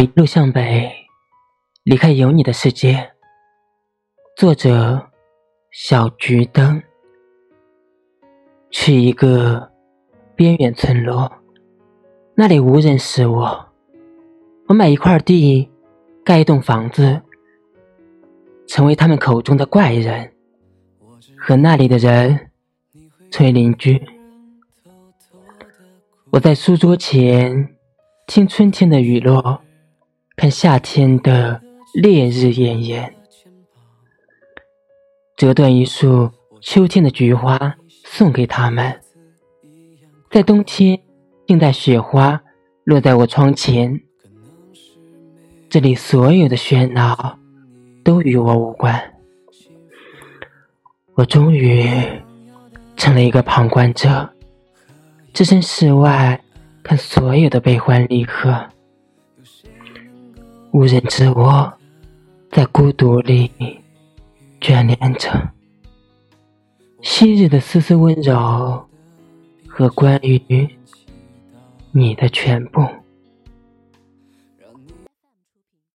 一路向北，离开有你的世界。作者：小桔灯。去一个边远村落，那里无人识我。我买一块地，盖一栋房子，成为他们口中的怪人，和那里的人成为邻居。我在书桌前听春天的雨落。看夏天的烈日炎炎，折断一束秋天的菊花送给他们，在冬天静待雪花落在我窗前。这里所有的喧闹都与我无关，我终于成了一个旁观者，置身事外看所有的悲欢离合。无人知我在孤独里眷恋着。昔日的丝丝温柔和关于你的全部。